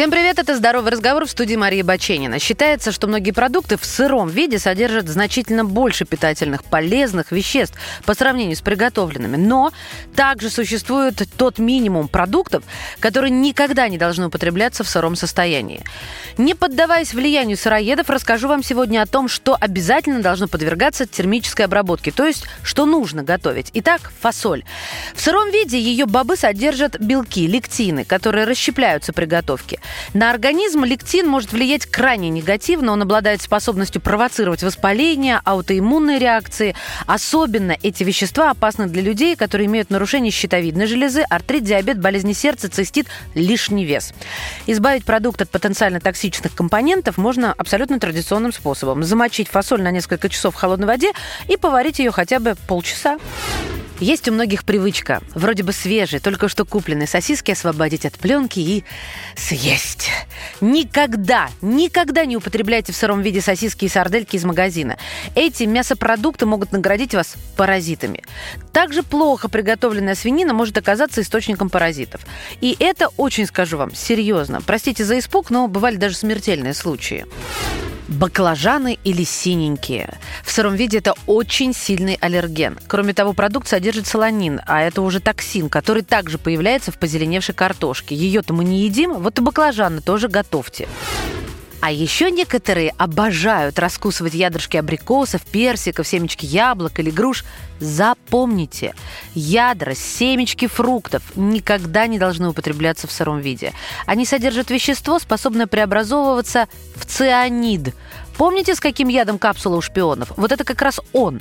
Всем привет, это «Здоровый разговор» в студии Марии Баченина. Считается, что многие продукты в сыром виде содержат значительно больше питательных, полезных веществ по сравнению с приготовленными. Но также существует тот минимум продуктов, которые никогда не должны употребляться в сыром состоянии. Не поддаваясь влиянию сыроедов, расскажу вам сегодня о том, что обязательно должно подвергаться термической обработке, то есть что нужно готовить. Итак, фасоль. В сыром виде ее бобы содержат белки, лектины, которые расщепляются при готовке. На организм лектин может влиять крайне негативно. Он обладает способностью провоцировать воспаление, аутоиммунные реакции. Особенно эти вещества опасны для людей, которые имеют нарушение щитовидной железы, артрит, диабет, болезни сердца, цистит, лишний вес. Избавить продукт от потенциально токсичных компонентов можно абсолютно традиционным способом. Замочить фасоль на несколько часов в холодной воде и поварить ее хотя бы полчаса. Есть у многих привычка, вроде бы свежие, только что купленные сосиски освободить от пленки и съесть. Никогда, никогда не употребляйте в сыром виде сосиски и сардельки из магазина. Эти мясопродукты могут наградить вас паразитами. Также плохо приготовленная свинина может оказаться источником паразитов. И это очень, скажу вам, серьезно. Простите за испуг, но бывали даже смертельные случаи. Баклажаны или синенькие. В сыром виде это очень сильный аллерген. Кроме того, продукт содержит солонин, а это уже токсин, который также появляется в позеленевшей картошке. Ее-то мы не едим, вот и баклажаны тоже готовьте. А еще некоторые обожают раскусывать ядрышки абрикосов, персиков, семечки яблок или груш. Запомните, ядра, семечки фруктов никогда не должны употребляться в сыром виде. Они содержат вещество, способное преобразовываться в цианид. Помните, с каким ядом капсула у шпионов? Вот это как раз он.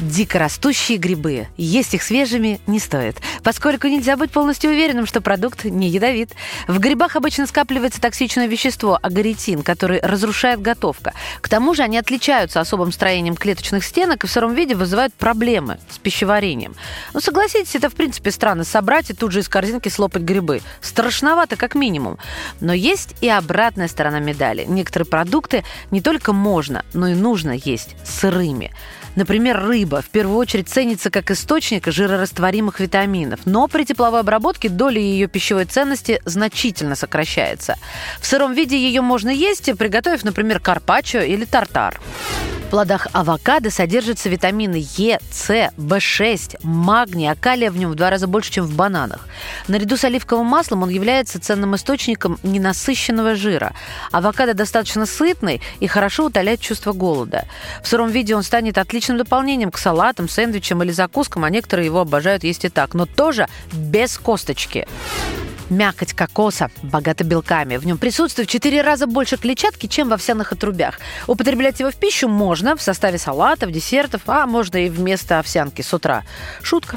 Дикорастущие грибы. Есть их свежими не стоит, поскольку нельзя быть полностью уверенным, что продукт не ядовит. В грибах обычно скапливается токсичное вещество агаритин, который разрушает готовка. К тому же они отличаются особым строением клеточных стенок и в сыром виде вызывают проблемы с пищеварением. Ну, согласитесь, это в принципе странно собрать и тут же из корзинки слопать грибы. Страшновато, как минимум. Но есть и обратная сторона медали. Некоторые продукты не только можно, но и нужно есть сырыми. Например, рыба в первую очередь ценится как источник жирорастворимых витаминов, но при тепловой обработке доля ее пищевой ценности значительно сокращается. В сыром виде ее можно есть, приготовив, например, карпаччо или тартар. В плодах авокадо содержатся витамины Е, С, В6, магний, а калия в нем в два раза больше, чем в бананах. Наряду с оливковым маслом он является ценным источником ненасыщенного жира. Авокадо достаточно сытный и хорошо утоляет чувство голода. В сыром виде он станет отличным дополнением к салатам, сэндвичам или закускам, а некоторые его обожают есть и так, но тоже без косточки. Мякоть кокоса богата белками. В нем присутствует в 4 раза больше клетчатки, чем в овсяных отрубях. Употреблять его в пищу можно в составе салатов, десертов, а можно и вместо овсянки с утра. Шутка.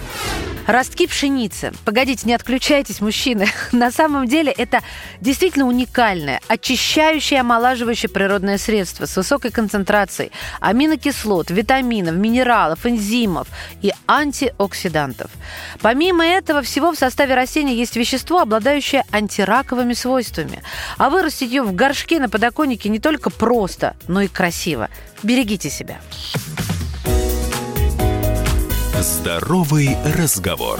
Ростки пшеницы. Погодите, не отключайтесь, мужчины. На самом деле это действительно уникальное, очищающее, омолаживающее природное средство с высокой концентрацией аминокислот, витаминов, минералов, энзимов и антиоксидантов. Помимо этого всего в составе растения есть вещество, обладающее антираковыми свойствами. А вырастить ее в горшке на подоконнике не только просто, но и красиво. Берегите себя. Здоровый разговор.